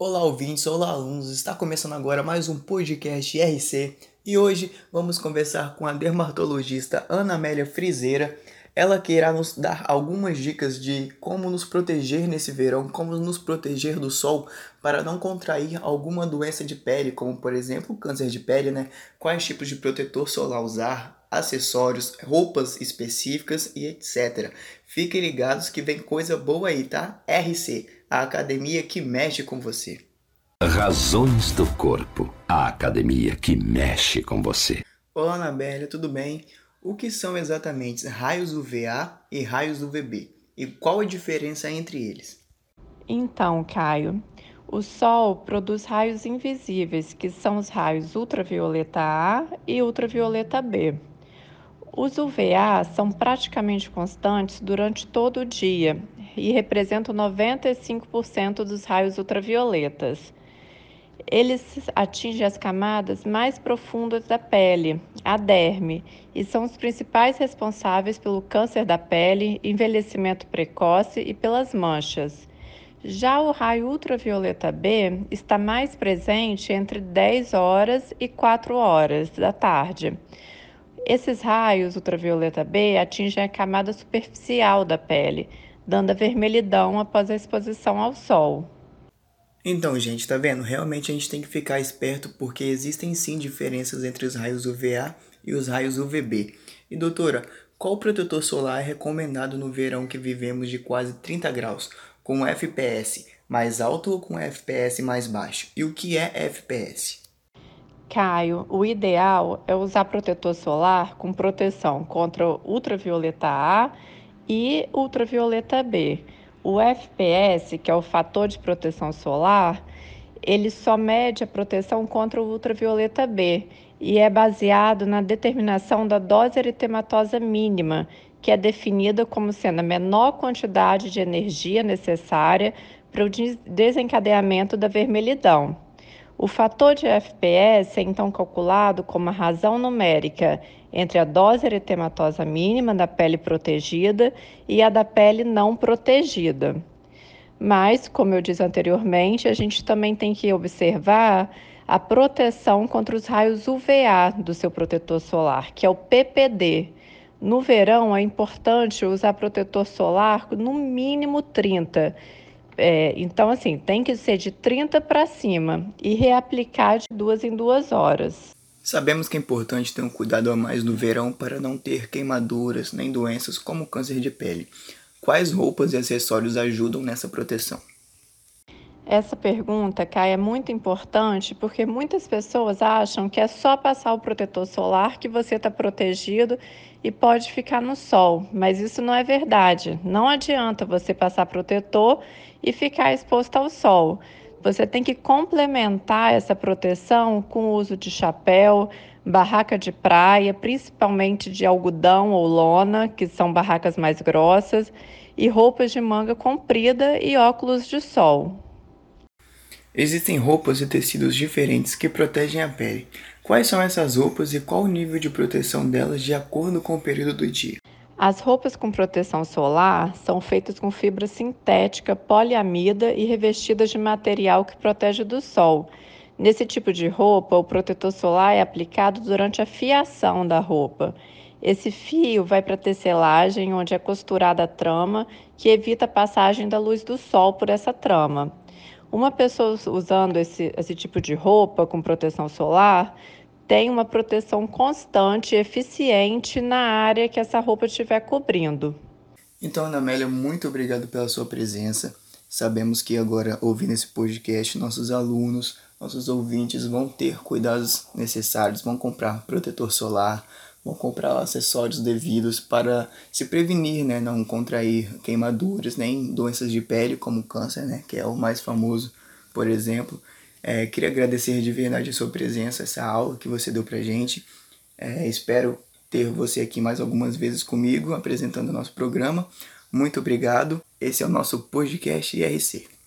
Olá, ouvintes, olá, alunos. Está começando agora mais um podcast RC e hoje vamos conversar com a dermatologista Ana Amélia Frizeira. Ela que irá nos dar algumas dicas de como nos proteger nesse verão, como nos proteger do sol para não contrair alguma doença de pele, como por exemplo câncer de pele, né? Quais tipos de protetor solar usar, acessórios, roupas específicas e etc. Fiquem ligados que vem coisa boa aí, tá? RC, a academia que mexe com você. Razões do Corpo, a academia que mexe com você. Olá, Anabélia, tudo bem? O que são exatamente raios UVA e raios UVB? E qual a diferença entre eles? Então, Caio, o Sol produz raios invisíveis, que são os raios ultravioleta A e ultravioleta B. Os UVA são praticamente constantes durante todo o dia e representam 95% dos raios ultravioletas. Eles atingem as camadas mais profundas da pele, a derme, e são os principais responsáveis pelo câncer da pele, envelhecimento precoce e pelas manchas. Já o raio ultravioleta B está mais presente entre 10 horas e 4 horas da tarde. Esses raios ultravioleta B atingem a camada superficial da pele, dando a vermelhidão após a exposição ao sol. Então, gente, tá vendo? Realmente a gente tem que ficar esperto porque existem sim diferenças entre os raios UVA e os raios UVB. E doutora, qual protetor solar é recomendado no verão que vivemos de quase 30 graus, com FPS mais alto ou com FPS mais baixo? E o que é FPS? Caio, o ideal é usar protetor solar com proteção contra ultravioleta A e ultravioleta B. O FPS, que é o fator de proteção solar, ele só mede a proteção contra o ultravioleta B e é baseado na determinação da dose eritematosa mínima, que é definida como sendo a menor quantidade de energia necessária para o desencadeamento da vermelhidão. O fator de FPS é então calculado como a razão numérica entre a dose eritematosa mínima da pele protegida e a da pele não protegida. Mas, como eu disse anteriormente, a gente também tem que observar a proteção contra os raios UVA do seu protetor solar, que é o PPD. No verão é importante usar protetor solar no mínimo 30 é, então, assim, tem que ser de 30 para cima e reaplicar de duas em duas horas. Sabemos que é importante ter um cuidado a mais no verão para não ter queimaduras nem doenças como câncer de pele. Quais roupas e acessórios ajudam nessa proteção? Essa pergunta, Kai, é muito importante porque muitas pessoas acham que é só passar o protetor solar que você está protegido e pode ficar no sol, mas isso não é verdade. Não adianta você passar protetor e ficar exposto ao sol. Você tem que complementar essa proteção com o uso de chapéu, barraca de praia, principalmente de algodão ou lona, que são barracas mais grossas, e roupas de manga comprida e óculos de sol. Existem roupas e tecidos diferentes que protegem a pele. Quais são essas roupas e qual o nível de proteção delas de acordo com o período do dia? As roupas com proteção solar são feitas com fibra sintética, poliamida e revestidas de material que protege do sol. Nesse tipo de roupa, o protetor solar é aplicado durante a fiação da roupa. Esse fio vai para a tecelagem, onde é costurada a trama, que evita a passagem da luz do sol por essa trama. Uma pessoa usando esse, esse tipo de roupa com proteção solar tem uma proteção constante e eficiente na área que essa roupa estiver cobrindo. Então, Ana Amélia, muito obrigado pela sua presença. Sabemos que agora, ouvindo esse podcast, nossos alunos, nossos ouvintes vão ter cuidados necessários, vão comprar protetor solar, vão comprar acessórios devidos para se prevenir, né, não contrair queimaduras, nem doenças de pele como câncer, né, que é o mais famoso, por exemplo. É, queria agradecer de verdade a sua presença, essa aula que você deu pra gente. É, espero ter você aqui mais algumas vezes comigo, apresentando o nosso programa. Muito obrigado. Esse é o nosso podcast IRC.